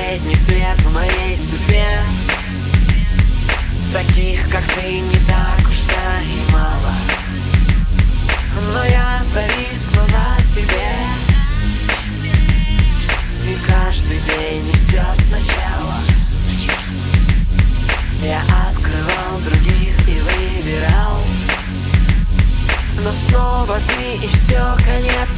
последний свет в моей судьбе. Таких, как ты, не так уж да и мало. Но я зависла на тебе. И каждый день и все сначала. Я открывал других и выбирал. Но снова ты и все конец.